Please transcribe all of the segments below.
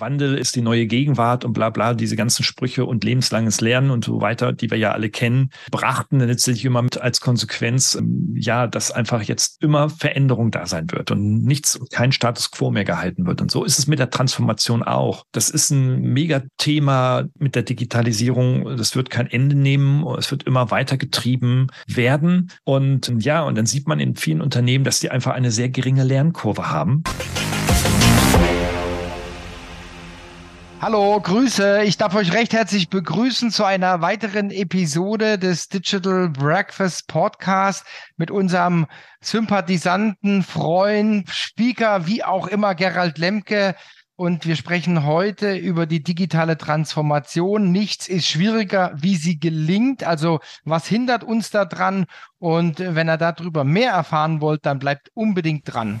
Wandel ist die neue Gegenwart und bla bla, diese ganzen Sprüche und lebenslanges Lernen und so weiter, die wir ja alle kennen, brachten dann letztlich immer mit als Konsequenz, ähm, ja, dass einfach jetzt immer Veränderung da sein wird und nichts, kein Status quo mehr gehalten wird. Und so ist es mit der Transformation auch. Das ist ein Megathema mit der Digitalisierung. Das wird kein Ende nehmen. Es wird immer weiter getrieben werden. Und ja, und dann sieht man in vielen Unternehmen, dass die einfach eine sehr geringe Lernkurve haben. Hallo, Grüße. Ich darf euch recht herzlich begrüßen zu einer weiteren Episode des Digital Breakfast Podcast mit unserem sympathisanten Freund, Speaker, wie auch immer, Gerald Lemke. Und wir sprechen heute über die digitale Transformation. Nichts ist schwieriger, wie sie gelingt. Also was hindert uns daran? Und wenn ihr darüber mehr erfahren wollt, dann bleibt unbedingt dran.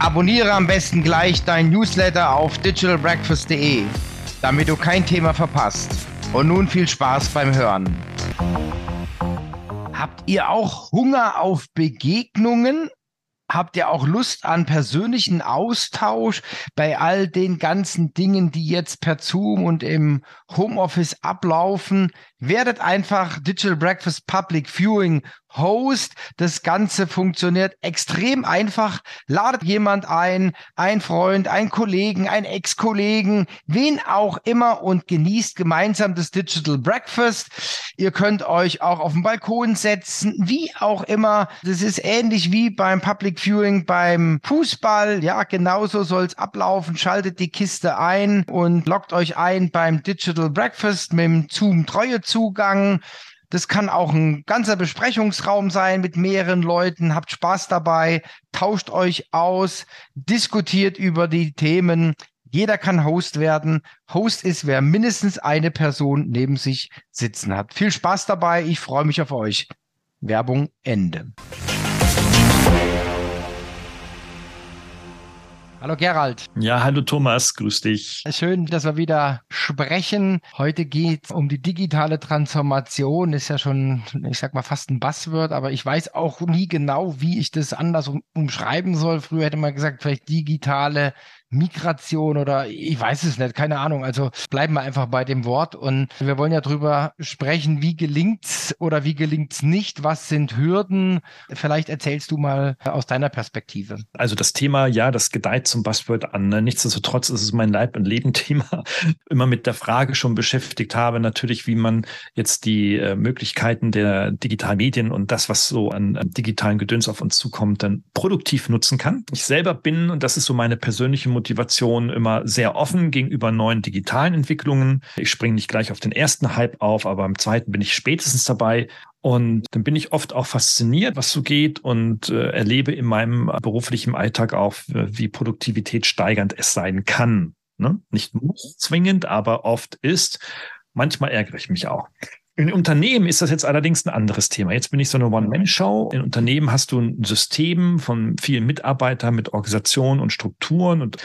Abonniere am besten gleich dein Newsletter auf digitalbreakfast.de, damit du kein Thema verpasst. Und nun viel Spaß beim Hören. Habt ihr auch Hunger auf Begegnungen? Habt ihr auch Lust an persönlichen Austausch bei all den ganzen Dingen, die jetzt per Zoom und im Homeoffice ablaufen? Werdet einfach Digital Breakfast Public Viewing Host. Das Ganze funktioniert extrem einfach. Ladet jemand ein, ein Freund, ein Kollegen, ein Ex-Kollegen, wen auch immer und genießt gemeinsam das Digital Breakfast. Ihr könnt euch auch auf den Balkon setzen, wie auch immer. Das ist ähnlich wie beim Public Viewing beim Fußball. Ja, genauso soll es ablaufen. Schaltet die Kiste ein und loggt euch ein beim Digital Breakfast mit dem Zoom Treue Zugang. Das kann auch ein ganzer Besprechungsraum sein mit mehreren Leuten. Habt Spaß dabei, tauscht euch aus, diskutiert über die Themen. Jeder kann Host werden. Host ist, wer mindestens eine Person neben sich sitzen hat. Viel Spaß dabei. Ich freue mich auf euch. Werbung Ende. Hallo Gerald. Ja, hallo Thomas, grüß dich. Schön, dass wir wieder sprechen. Heute geht es um die digitale Transformation. Ist ja schon, ich sag mal, fast ein Buzzword, aber ich weiß auch nie genau, wie ich das anders um, umschreiben soll. Früher hätte man gesagt, vielleicht digitale Migration oder ich weiß es nicht, keine Ahnung. Also bleiben wir einfach bei dem Wort und wir wollen ja drüber sprechen, wie gelingt's oder wie gelingt's nicht? Was sind Hürden? Vielleicht erzählst du mal aus deiner Perspektive. Also das Thema, ja, das gedeiht zum Buzzword an. Ne? Nichtsdestotrotz ist es mein Leib- und Leben-Thema. Immer mit der Frage schon beschäftigt habe, natürlich, wie man jetzt die äh, Möglichkeiten der digitalen Medien und das, was so an, an digitalen Gedöns auf uns zukommt, dann produktiv nutzen kann. Ich selber bin, und das ist so meine persönliche Motivation immer sehr offen gegenüber neuen digitalen Entwicklungen. Ich springe nicht gleich auf den ersten Hype auf, aber im zweiten bin ich spätestens dabei. Und dann bin ich oft auch fasziniert, was so geht und äh, erlebe in meinem beruflichen Alltag auch, wie Produktivität steigernd es sein kann. Ne? Nicht muss zwingend, aber oft ist. Manchmal ärgere ich mich auch. In Unternehmen ist das jetzt allerdings ein anderes Thema. Jetzt bin ich so eine One-Man-Show. In Unternehmen hast du ein System von vielen Mitarbeitern mit Organisationen und Strukturen und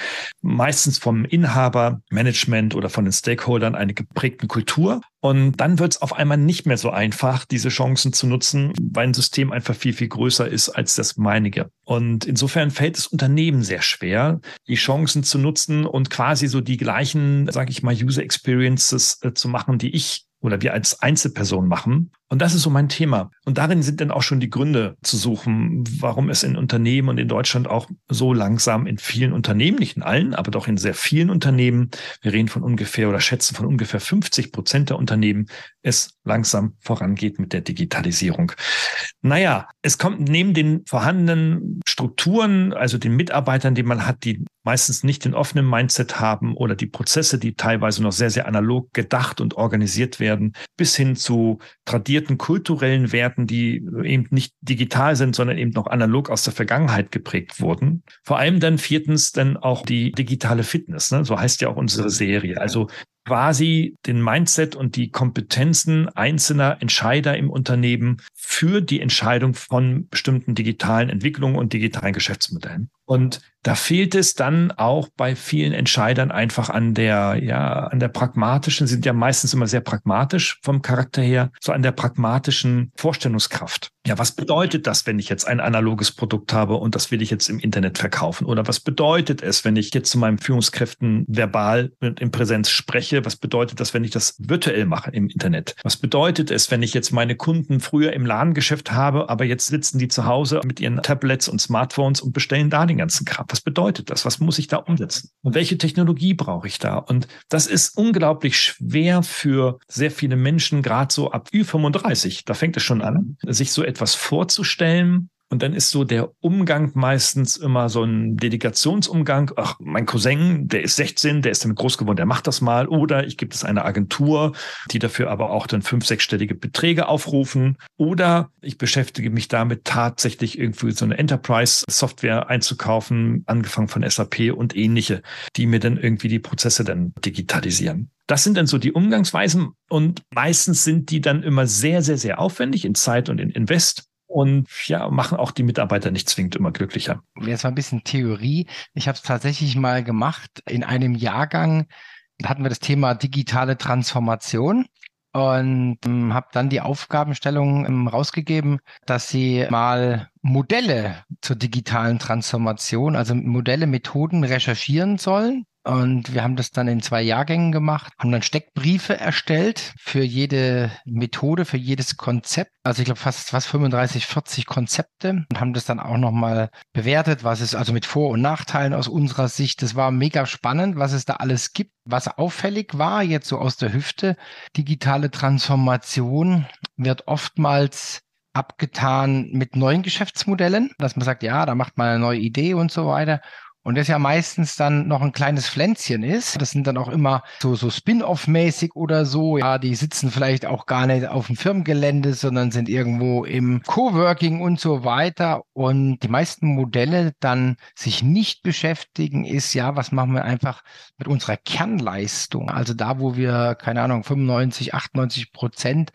meistens vom Inhaber, Management oder von den Stakeholdern eine geprägte Kultur. Und dann wird es auf einmal nicht mehr so einfach, diese Chancen zu nutzen, weil ein System einfach viel, viel größer ist als das meinige. Und insofern fällt es Unternehmen sehr schwer, die Chancen zu nutzen und quasi so die gleichen, sage ich mal, User Experiences äh, zu machen, die ich oder wir als Einzelperson machen. Und das ist so mein Thema. Und darin sind dann auch schon die Gründe zu suchen, warum es in Unternehmen und in Deutschland auch so langsam in vielen Unternehmen, nicht in allen, aber doch in sehr vielen Unternehmen, wir reden von ungefähr oder schätzen von ungefähr 50 Prozent der Unternehmen, es langsam vorangeht mit der Digitalisierung. Naja, es kommt neben den vorhandenen Strukturen, also den Mitarbeitern, die man hat, die meistens nicht den offenen Mindset haben oder die Prozesse, die teilweise noch sehr, sehr analog gedacht und organisiert werden, bis hin zu tradierten tradierten kulturellen Werten, die eben nicht digital sind, sondern eben noch analog aus der Vergangenheit geprägt wurden. Vor allem dann viertens dann auch die digitale Fitness, ne? so heißt ja auch unsere Serie. Also quasi den Mindset und die Kompetenzen einzelner Entscheider im Unternehmen für die Entscheidung von bestimmten digitalen Entwicklungen und digitalen Geschäftsmodellen. Und da fehlt es dann auch bei vielen Entscheidern einfach an der, ja, an der pragmatischen, sind ja meistens immer sehr pragmatisch vom Charakter her, so an der pragmatischen Vorstellungskraft. Ja, was bedeutet das, wenn ich jetzt ein analoges Produkt habe und das will ich jetzt im Internet verkaufen? Oder was bedeutet es, wenn ich jetzt zu meinen Führungskräften verbal und in Präsenz spreche? Was bedeutet das, wenn ich das virtuell mache im Internet? Was bedeutet es, wenn ich jetzt meine Kunden früher im Ladengeschäft habe, aber jetzt sitzen die zu Hause mit ihren Tablets und Smartphones und bestellen da den ganzen Kram? Was bedeutet das? Was muss ich da umsetzen? Und welche Technologie brauche ich da? Und das ist unglaublich schwer für sehr viele Menschen, gerade so ab Ü35. Da fängt es schon an, sich so etwas vorzustellen und dann ist so der Umgang meistens immer so ein Delegationsumgang. Ach, mein Cousin, der ist 16, der ist damit groß geworden, der macht das mal. Oder ich gebe es eine Agentur, die dafür aber auch dann fünf, sechsstellige Beträge aufrufen. Oder ich beschäftige mich damit tatsächlich irgendwie so eine Enterprise-Software einzukaufen, angefangen von SAP und ähnliche, die mir dann irgendwie die Prozesse dann digitalisieren. Das sind dann so die Umgangsweisen und meistens sind die dann immer sehr, sehr, sehr aufwendig in Zeit und in Invest und ja, machen auch die Mitarbeiter nicht zwingend immer glücklicher. Jetzt mal ein bisschen Theorie. Ich habe es tatsächlich mal gemacht. In einem Jahrgang hatten wir das Thema digitale Transformation und ähm, habe dann die Aufgabenstellung ähm, rausgegeben, dass sie mal Modelle zur digitalen Transformation, also Modelle, Methoden recherchieren sollen und wir haben das dann in zwei Jahrgängen gemacht, haben dann Steckbriefe erstellt für jede Methode, für jedes Konzept. Also ich glaube fast, fast 35, 40 Konzepte und haben das dann auch nochmal bewertet, was es also mit Vor- und Nachteilen aus unserer Sicht. Das war mega spannend, was es da alles gibt. Was auffällig war, jetzt so aus der Hüfte, digitale Transformation wird oftmals abgetan mit neuen Geschäftsmodellen, dass man sagt, ja, da macht man eine neue Idee und so weiter. Und das ja meistens dann noch ein kleines Pflänzchen ist. Das sind dann auch immer so, so Spin-off-mäßig oder so. Ja, die sitzen vielleicht auch gar nicht auf dem Firmengelände, sondern sind irgendwo im Coworking und so weiter. Und die meisten Modelle dann sich nicht beschäftigen, ist ja, was machen wir einfach mit unserer Kernleistung? Also da, wo wir, keine Ahnung, 95, 98 Prozent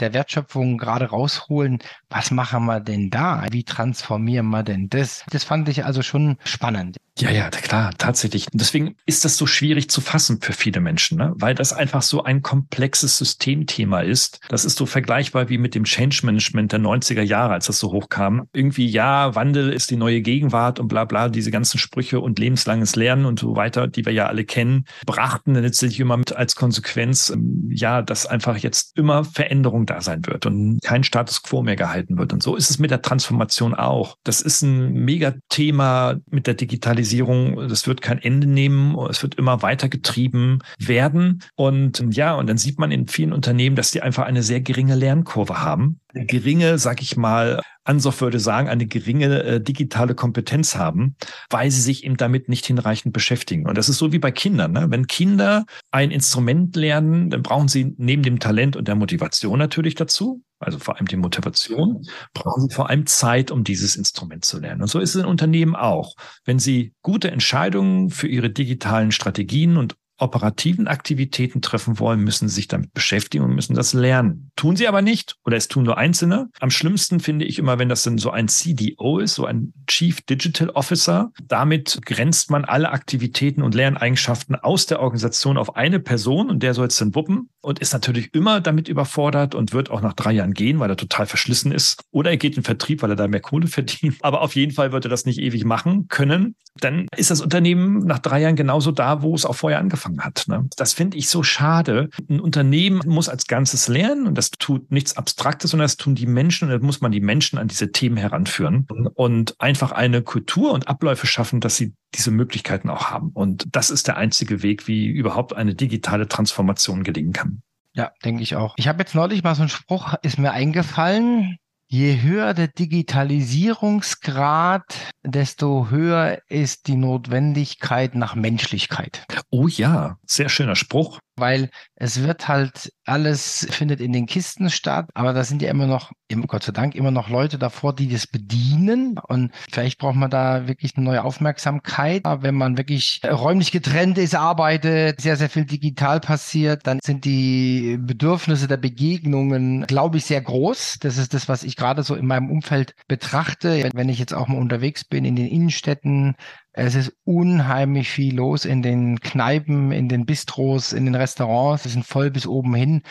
der Wertschöpfung gerade rausholen, was machen wir denn da? Wie transformieren wir denn das? Das fand ich also schon spannend. Ja, ja, klar, tatsächlich. Deswegen ist das so schwierig zu fassen für viele Menschen, ne? weil das einfach so ein komplexes Systemthema ist. Das ist so vergleichbar wie mit dem Change Management der 90er Jahre, als das so hochkam. Irgendwie, ja, Wandel ist die neue Gegenwart und bla bla, diese ganzen Sprüche und lebenslanges Lernen und so weiter, die wir ja alle kennen, brachten dann letztlich immer mit als Konsequenz, ähm, ja, dass einfach jetzt immer Veränderung da sein wird und kein Status quo mehr gehalten wird. Und so ist es mit der Transformation auch. Das ist ein Megathema mit der Digitalisierung Digitalisierung, das wird kein Ende nehmen, es wird immer weiter getrieben werden. Und ja, und dann sieht man in vielen Unternehmen, dass die einfach eine sehr geringe Lernkurve haben. Geringe, sag ich mal, Ansoff würde sagen, eine geringe äh, digitale Kompetenz haben, weil sie sich eben damit nicht hinreichend beschäftigen. Und das ist so wie bei Kindern. Ne? Wenn Kinder ein Instrument lernen, dann brauchen sie neben dem Talent und der Motivation natürlich dazu, also vor allem die Motivation, brauchen sie vor allem Zeit, um dieses Instrument zu lernen. Und so ist es in Unternehmen auch. Wenn sie gute Entscheidungen für ihre digitalen Strategien und operativen Aktivitäten treffen wollen, müssen sich damit beschäftigen und müssen das lernen. Tun sie aber nicht oder es tun nur Einzelne. Am schlimmsten finde ich immer, wenn das dann so ein CDO ist, so ein Chief Digital Officer. Damit grenzt man alle Aktivitäten und Lerneigenschaften aus der Organisation auf eine Person und der soll es dann wuppen und ist natürlich immer damit überfordert und wird auch nach drei Jahren gehen, weil er total verschlissen ist. Oder er geht in Vertrieb, weil er da mehr Kohle verdient. Aber auf jeden Fall wird er das nicht ewig machen können. Dann ist das Unternehmen nach drei Jahren genauso da, wo es auch vorher angefangen hat. Ne? Das finde ich so schade. Ein Unternehmen muss als Ganzes lernen und das tut nichts Abstraktes, sondern das tun die Menschen und da muss man die Menschen an diese Themen heranführen und einfach eine Kultur und Abläufe schaffen, dass sie diese Möglichkeiten auch haben. Und das ist der einzige Weg, wie überhaupt eine digitale Transformation gelingen kann. Ja, denke ich auch. Ich habe jetzt neulich mal so einen Spruch, ist mir eingefallen. Je höher der Digitalisierungsgrad, desto höher ist die Notwendigkeit nach Menschlichkeit. Oh ja, sehr schöner Spruch. Weil es wird halt alles findet in den Kisten statt, aber da sind ja immer noch, Gott sei Dank, immer noch Leute davor, die das bedienen und vielleicht braucht man da wirklich eine neue Aufmerksamkeit. Wenn man wirklich räumlich getrennt ist, arbeitet, sehr, sehr viel digital passiert, dann sind die Bedürfnisse der Begegnungen, glaube ich, sehr groß. Das ist das, was ich gerade so in meinem Umfeld betrachte. Wenn ich jetzt auch mal unterwegs bin in den Innenstädten, es ist unheimlich viel los in den Kneipen, in den Bistros, in den Restaurants. Es sind voll bis oben hin.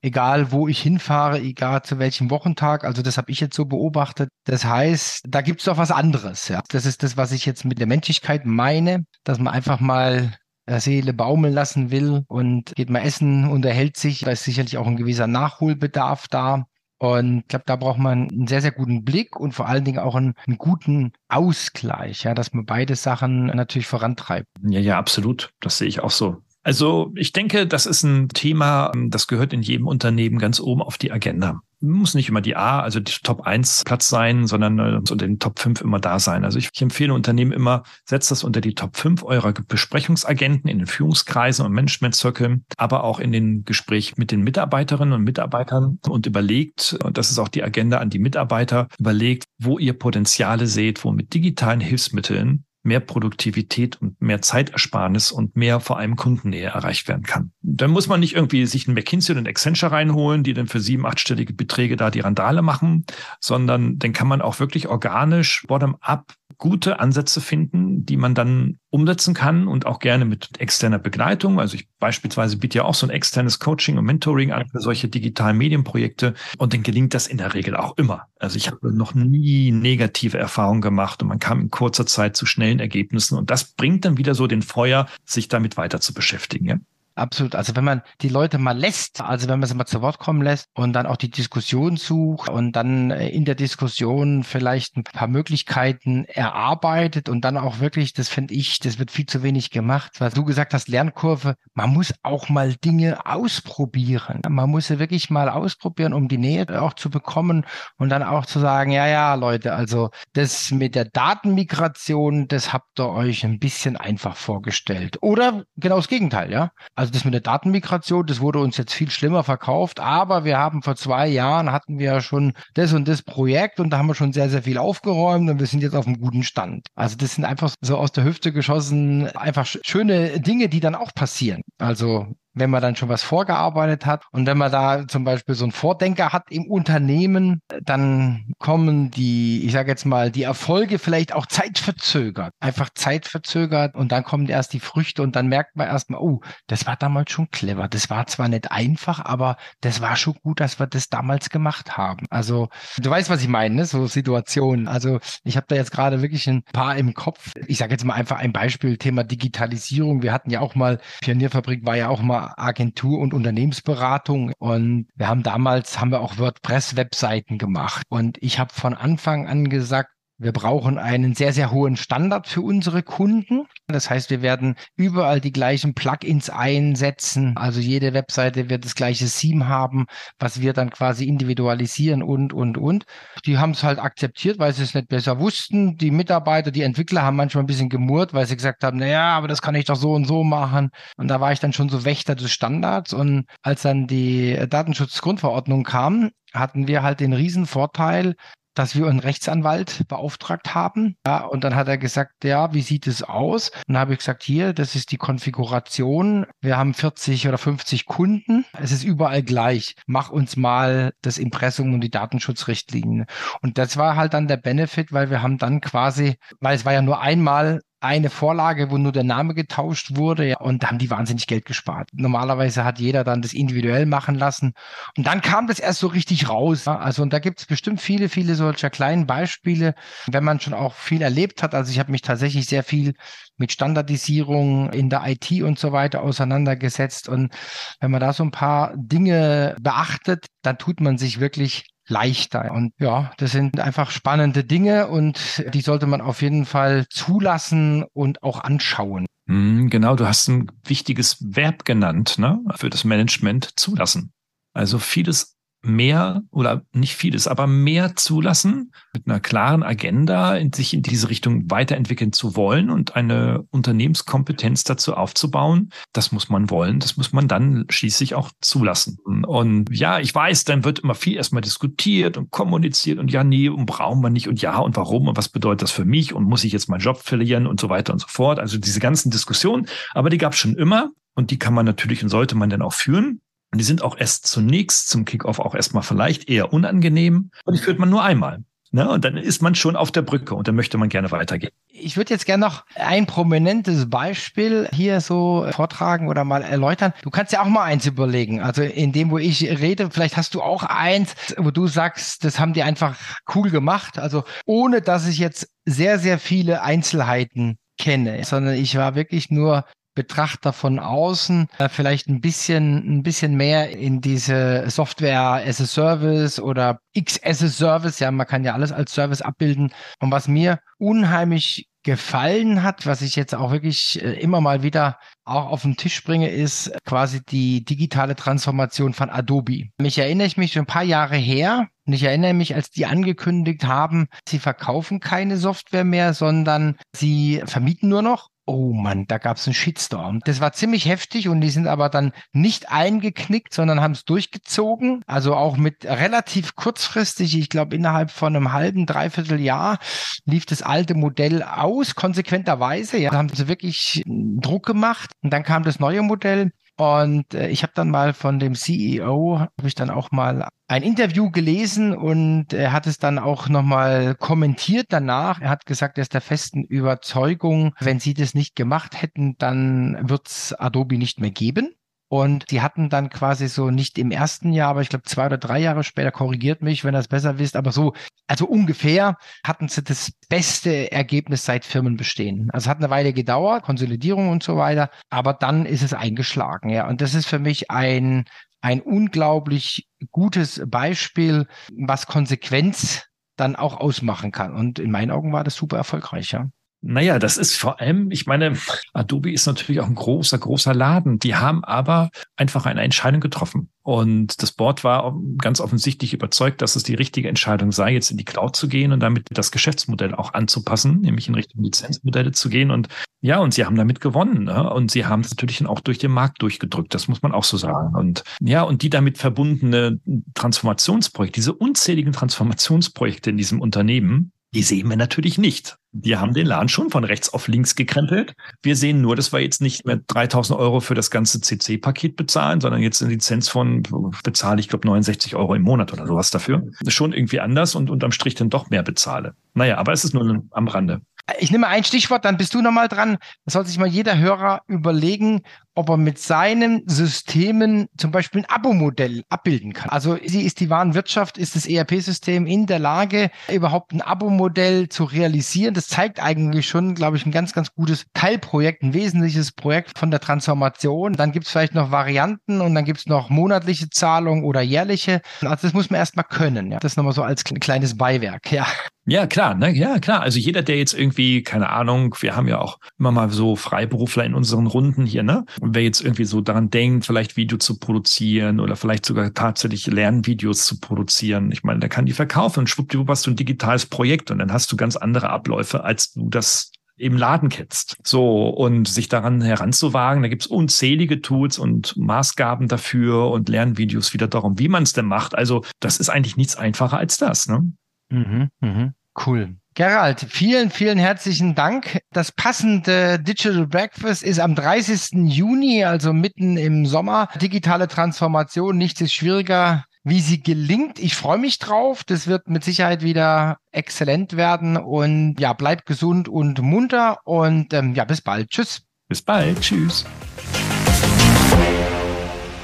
Egal, wo ich hinfahre, egal zu welchem Wochentag. Also das habe ich jetzt so beobachtet. Das heißt, da gibt es doch was anderes. Ja. Das ist das, was ich jetzt mit der Menschlichkeit meine, dass man einfach mal Seele baumeln lassen will und geht mal essen, unterhält sich. Da ist sicherlich auch ein gewisser Nachholbedarf da. Und ich glaube, da braucht man einen sehr, sehr guten Blick und vor allen Dingen auch einen, einen, guten Ausgleich, ja, dass man beide Sachen natürlich vorantreibt. Ja, ja, absolut. Das sehe ich auch so. Also ich denke, das ist ein Thema, das gehört in jedem Unternehmen ganz oben auf die Agenda. Muss nicht immer die A, also die Top 1 Platz sein, sondern äh, unter den Top 5 immer da sein. Also ich, ich empfehle Unternehmen immer, setzt das unter die Top 5 eurer Besprechungsagenten in den Führungskreisen und Managementzirkeln, aber auch in den Gesprächen mit den Mitarbeiterinnen und Mitarbeitern und überlegt, und das ist auch die Agenda an die Mitarbeiter, überlegt, wo ihr Potenziale seht, wo mit digitalen Hilfsmitteln mehr Produktivität und mehr Zeitersparnis und mehr vor allem Kundennähe erreicht werden kann. Dann muss man nicht irgendwie sich einen McKinsey und einen Accenture reinholen, die dann für sieben, achtstellige Beträge da die Randale machen, sondern dann kann man auch wirklich organisch bottom-up gute Ansätze finden, die man dann umsetzen kann und auch gerne mit externer Begleitung. Also ich beispielsweise biete ja auch so ein externes Coaching und Mentoring an für solche digitalen Medienprojekte und dann gelingt das in der Regel auch immer. Also ich habe noch nie negative Erfahrungen gemacht und man kam in kurzer Zeit zu schnellen Ergebnissen und das bringt dann wieder so den Feuer, sich damit weiter zu beschäftigen. Ja? Absolut. Also wenn man die Leute mal lässt, also wenn man sie mal zu Wort kommen lässt und dann auch die Diskussion sucht und dann äh, in der Diskussion vielleicht ein paar Möglichkeiten erarbeitet und dann auch wirklich, das finde ich, das wird viel zu wenig gemacht, was du gesagt hast, Lernkurve, man muss auch mal Dinge ausprobieren. Man muss sie wirklich mal ausprobieren, um die Nähe auch zu bekommen und dann auch zu sagen, ja, ja, Leute, also das mit der Datenmigration, das habt ihr euch ein bisschen einfach vorgestellt. Oder genau das Gegenteil, ja. Also also das mit der Datenmigration, das wurde uns jetzt viel schlimmer verkauft, aber wir haben vor zwei Jahren hatten wir ja schon das und das Projekt und da haben wir schon sehr, sehr viel aufgeräumt und wir sind jetzt auf einem guten Stand. Also das sind einfach so aus der Hüfte geschossen, einfach schöne Dinge, die dann auch passieren. Also wenn man dann schon was vorgearbeitet hat. Und wenn man da zum Beispiel so einen Vordenker hat im Unternehmen, dann kommen die, ich sage jetzt mal, die Erfolge vielleicht auch zeitverzögert. Einfach zeitverzögert und dann kommen erst die Früchte und dann merkt man erstmal, oh, das war damals schon clever. Das war zwar nicht einfach, aber das war schon gut, dass wir das damals gemacht haben. Also du weißt, was ich meine, ne? so Situationen. Also ich habe da jetzt gerade wirklich ein paar im Kopf. Ich sage jetzt mal einfach ein Beispiel, Thema Digitalisierung. Wir hatten ja auch mal, Pionierfabrik war ja auch mal Agentur- und Unternehmensberatung. Und wir haben damals, haben wir auch WordPress-Webseiten gemacht. Und ich habe von Anfang an gesagt, wir brauchen einen sehr, sehr hohen Standard für unsere Kunden. Das heißt, wir werden überall die gleichen Plugins einsetzen. Also jede Webseite wird das gleiche Theme haben, was wir dann quasi individualisieren und, und, und. Die haben es halt akzeptiert, weil sie es nicht besser wussten. Die Mitarbeiter, die Entwickler haben manchmal ein bisschen gemurrt, weil sie gesagt haben, naja, aber das kann ich doch so und so machen. Und da war ich dann schon so Wächter des Standards. Und als dann die Datenschutzgrundverordnung kam, hatten wir halt den riesen Vorteil, dass wir einen Rechtsanwalt beauftragt haben. Ja, und dann hat er gesagt, ja, wie sieht es aus? Und dann habe ich gesagt, hier, das ist die Konfiguration. Wir haben 40 oder 50 Kunden. Es ist überall gleich. Mach uns mal das Impressum und die Datenschutzrichtlinien. Und das war halt dann der Benefit, weil wir haben dann quasi, weil es war ja nur einmal eine Vorlage, wo nur der Name getauscht wurde ja, und da haben die wahnsinnig Geld gespart. Normalerweise hat jeder dann das individuell machen lassen und dann kam das erst so richtig raus. Also und da gibt es bestimmt viele, viele solcher kleinen Beispiele, wenn man schon auch viel erlebt hat. Also ich habe mich tatsächlich sehr viel mit Standardisierung in der IT und so weiter auseinandergesetzt und wenn man da so ein paar Dinge beachtet, dann tut man sich wirklich leichter. Und ja, das sind einfach spannende Dinge und die sollte man auf jeden Fall zulassen und auch anschauen. Mhm, genau, du hast ein wichtiges Verb genannt ne, für das Management zulassen. Also vieles mehr oder nicht vieles, aber mehr zulassen, mit einer klaren Agenda, in sich in diese Richtung weiterentwickeln zu wollen und eine Unternehmenskompetenz dazu aufzubauen. Das muss man wollen. Das muss man dann schließlich auch zulassen. Und ja, ich weiß, dann wird immer viel erstmal diskutiert und kommuniziert und ja, nee, und brauchen wir nicht und ja und warum und was bedeutet das für mich und muss ich jetzt meinen Job verlieren und so weiter und so fort. Also diese ganzen Diskussionen, aber die gab es schon immer und die kann man natürlich und sollte man dann auch führen. Und die sind auch erst zunächst zum Kickoff auch erstmal vielleicht eher unangenehm. Und die führt man nur einmal. Ne? Und dann ist man schon auf der Brücke und dann möchte man gerne weitergehen. Ich würde jetzt gerne noch ein prominentes Beispiel hier so vortragen oder mal erläutern. Du kannst ja auch mal eins überlegen. Also in dem, wo ich rede, vielleicht hast du auch eins, wo du sagst, das haben die einfach cool gemacht. Also ohne, dass ich jetzt sehr, sehr viele Einzelheiten kenne, sondern ich war wirklich nur Betrachter von außen äh, vielleicht ein bisschen, ein bisschen mehr in diese Software as a Service oder X as a Service. Ja, man kann ja alles als Service abbilden. Und was mir unheimlich gefallen hat, was ich jetzt auch wirklich äh, immer mal wieder auch auf den Tisch bringe, ist quasi die digitale Transformation von Adobe. Mich erinnere ich mich schon ein paar Jahre her und ich erinnere mich, als die angekündigt haben, sie verkaufen keine Software mehr, sondern sie vermieten nur noch Oh Mann, da gab es einen Shitstorm. Das war ziemlich heftig und die sind aber dann nicht eingeknickt, sondern haben es durchgezogen. Also auch mit relativ kurzfristig, ich glaube innerhalb von einem halben, dreiviertel Jahr lief das alte Modell aus, konsequenterweise. Ja, da haben sie wirklich Druck gemacht und dann kam das neue Modell. Und äh, ich habe dann mal von dem CEO, habe ich dann auch mal ein Interview gelesen und er hat es dann auch nochmal kommentiert danach. Er hat gesagt, er ist der festen Überzeugung, wenn sie das nicht gemacht hätten, dann wird es Adobe nicht mehr geben. Und die hatten dann quasi so nicht im ersten Jahr, aber ich glaube zwei oder drei Jahre später, korrigiert mich, wenn ihr es besser wisst, aber so, also ungefähr hatten sie das beste Ergebnis seit Firmenbestehen. Also es hat eine Weile gedauert, Konsolidierung und so weiter, aber dann ist es eingeschlagen, ja. Und das ist für mich ein, ein unglaublich gutes Beispiel, was Konsequenz dann auch ausmachen kann. Und in meinen Augen war das super erfolgreich, ja. Naja, das ist vor allem, ich meine, Adobe ist natürlich auch ein großer, großer Laden. Die haben aber einfach eine Entscheidung getroffen. Und das Board war ganz offensichtlich überzeugt, dass es die richtige Entscheidung sei, jetzt in die Cloud zu gehen und damit das Geschäftsmodell auch anzupassen, nämlich in Richtung Lizenzmodelle zu gehen. Und ja, und sie haben damit gewonnen. Ne? Und sie haben es natürlich auch durch den Markt durchgedrückt. Das muss man auch so sagen. Und ja, und die damit verbundene Transformationsprojekte, diese unzähligen Transformationsprojekte in diesem Unternehmen, die sehen wir natürlich nicht. Wir haben den Laden schon von rechts auf links gekrempelt. Wir sehen nur, dass wir jetzt nicht mehr 3000 Euro für das ganze CC-Paket bezahlen, sondern jetzt eine Lizenz von, bezahle ich glaube 69 Euro im Monat oder sowas dafür. Das ist schon irgendwie anders und unterm Strich dann doch mehr bezahle. Naja, aber es ist nur am Rande. Ich nehme ein Stichwort, dann bist du nochmal dran. Da sollte sich mal jeder Hörer überlegen, ob er mit seinen Systemen zum Beispiel ein Abo-Modell abbilden kann. Also ist die Warenwirtschaft, ist das ERP-System in der Lage, überhaupt ein Abo-Modell zu realisieren. Das zeigt eigentlich schon, glaube ich, ein ganz, ganz gutes Teilprojekt, ein wesentliches Projekt von der Transformation. Dann gibt es vielleicht noch Varianten und dann gibt es noch monatliche Zahlungen oder jährliche. Also das muss man erstmal können. Ja. Das nochmal so als kleines Beiwerk, ja. Ja, klar, ne? ja, klar. Also jeder, der jetzt irgendwie, keine Ahnung, wir haben ja auch immer mal so Freiberufler in unseren Runden hier, ne? Wer jetzt irgendwie so daran denkt, vielleicht Video zu produzieren oder vielleicht sogar tatsächlich Lernvideos zu produzieren, ich meine, der kann die verkaufen und schwuppdiwupp hast du ein digitales Projekt und dann hast du ganz andere Abläufe, als du das im Laden kennst. So, und sich daran heranzuwagen, da gibt's unzählige Tools und Maßgaben dafür und Lernvideos wieder darum, wie man es denn macht. Also, das ist eigentlich nichts einfacher als das, ne? Mhm, mhm. Cool. Gerald, vielen, vielen herzlichen Dank. Das passende Digital Breakfast ist am 30. Juni, also mitten im Sommer. Digitale Transformation, nichts ist schwieriger, wie sie gelingt. Ich freue mich drauf. Das wird mit Sicherheit wieder exzellent werden. Und ja, bleibt gesund und munter. Und ähm, ja, bis bald. Tschüss. Bis bald. Tschüss.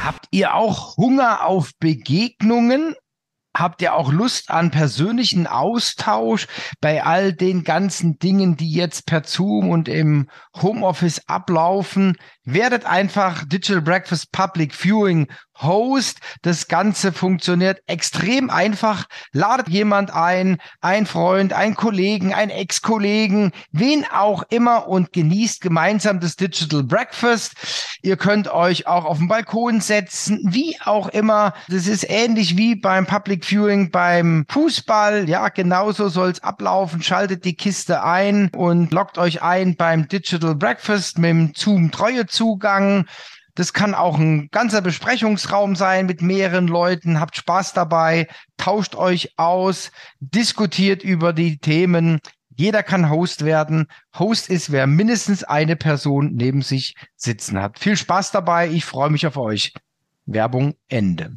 Habt ihr auch Hunger auf Begegnungen? Habt ihr auch Lust an persönlichen Austausch bei all den ganzen Dingen, die jetzt per Zoom und im Homeoffice ablaufen? Werdet einfach Digital Breakfast Public Viewing Host. Das Ganze funktioniert extrem einfach. Ladet jemand ein, ein Freund, ein Kollegen, ein Ex-Kollegen, wen auch immer und genießt gemeinsam das Digital Breakfast. Ihr könnt euch auch auf den Balkon setzen, wie auch immer. Das ist ähnlich wie beim Public Viewing beim Fußball. Ja, genauso soll es ablaufen. Schaltet die Kiste ein und loggt euch ein beim Digital Breakfast mit dem Zoom Treuezugang. Das kann auch ein ganzer Besprechungsraum sein mit mehreren Leuten. Habt Spaß dabei, tauscht euch aus, diskutiert über die Themen. Jeder kann Host werden. Host ist, wer mindestens eine Person neben sich sitzen hat. Viel Spaß dabei. Ich freue mich auf euch. Werbung Ende.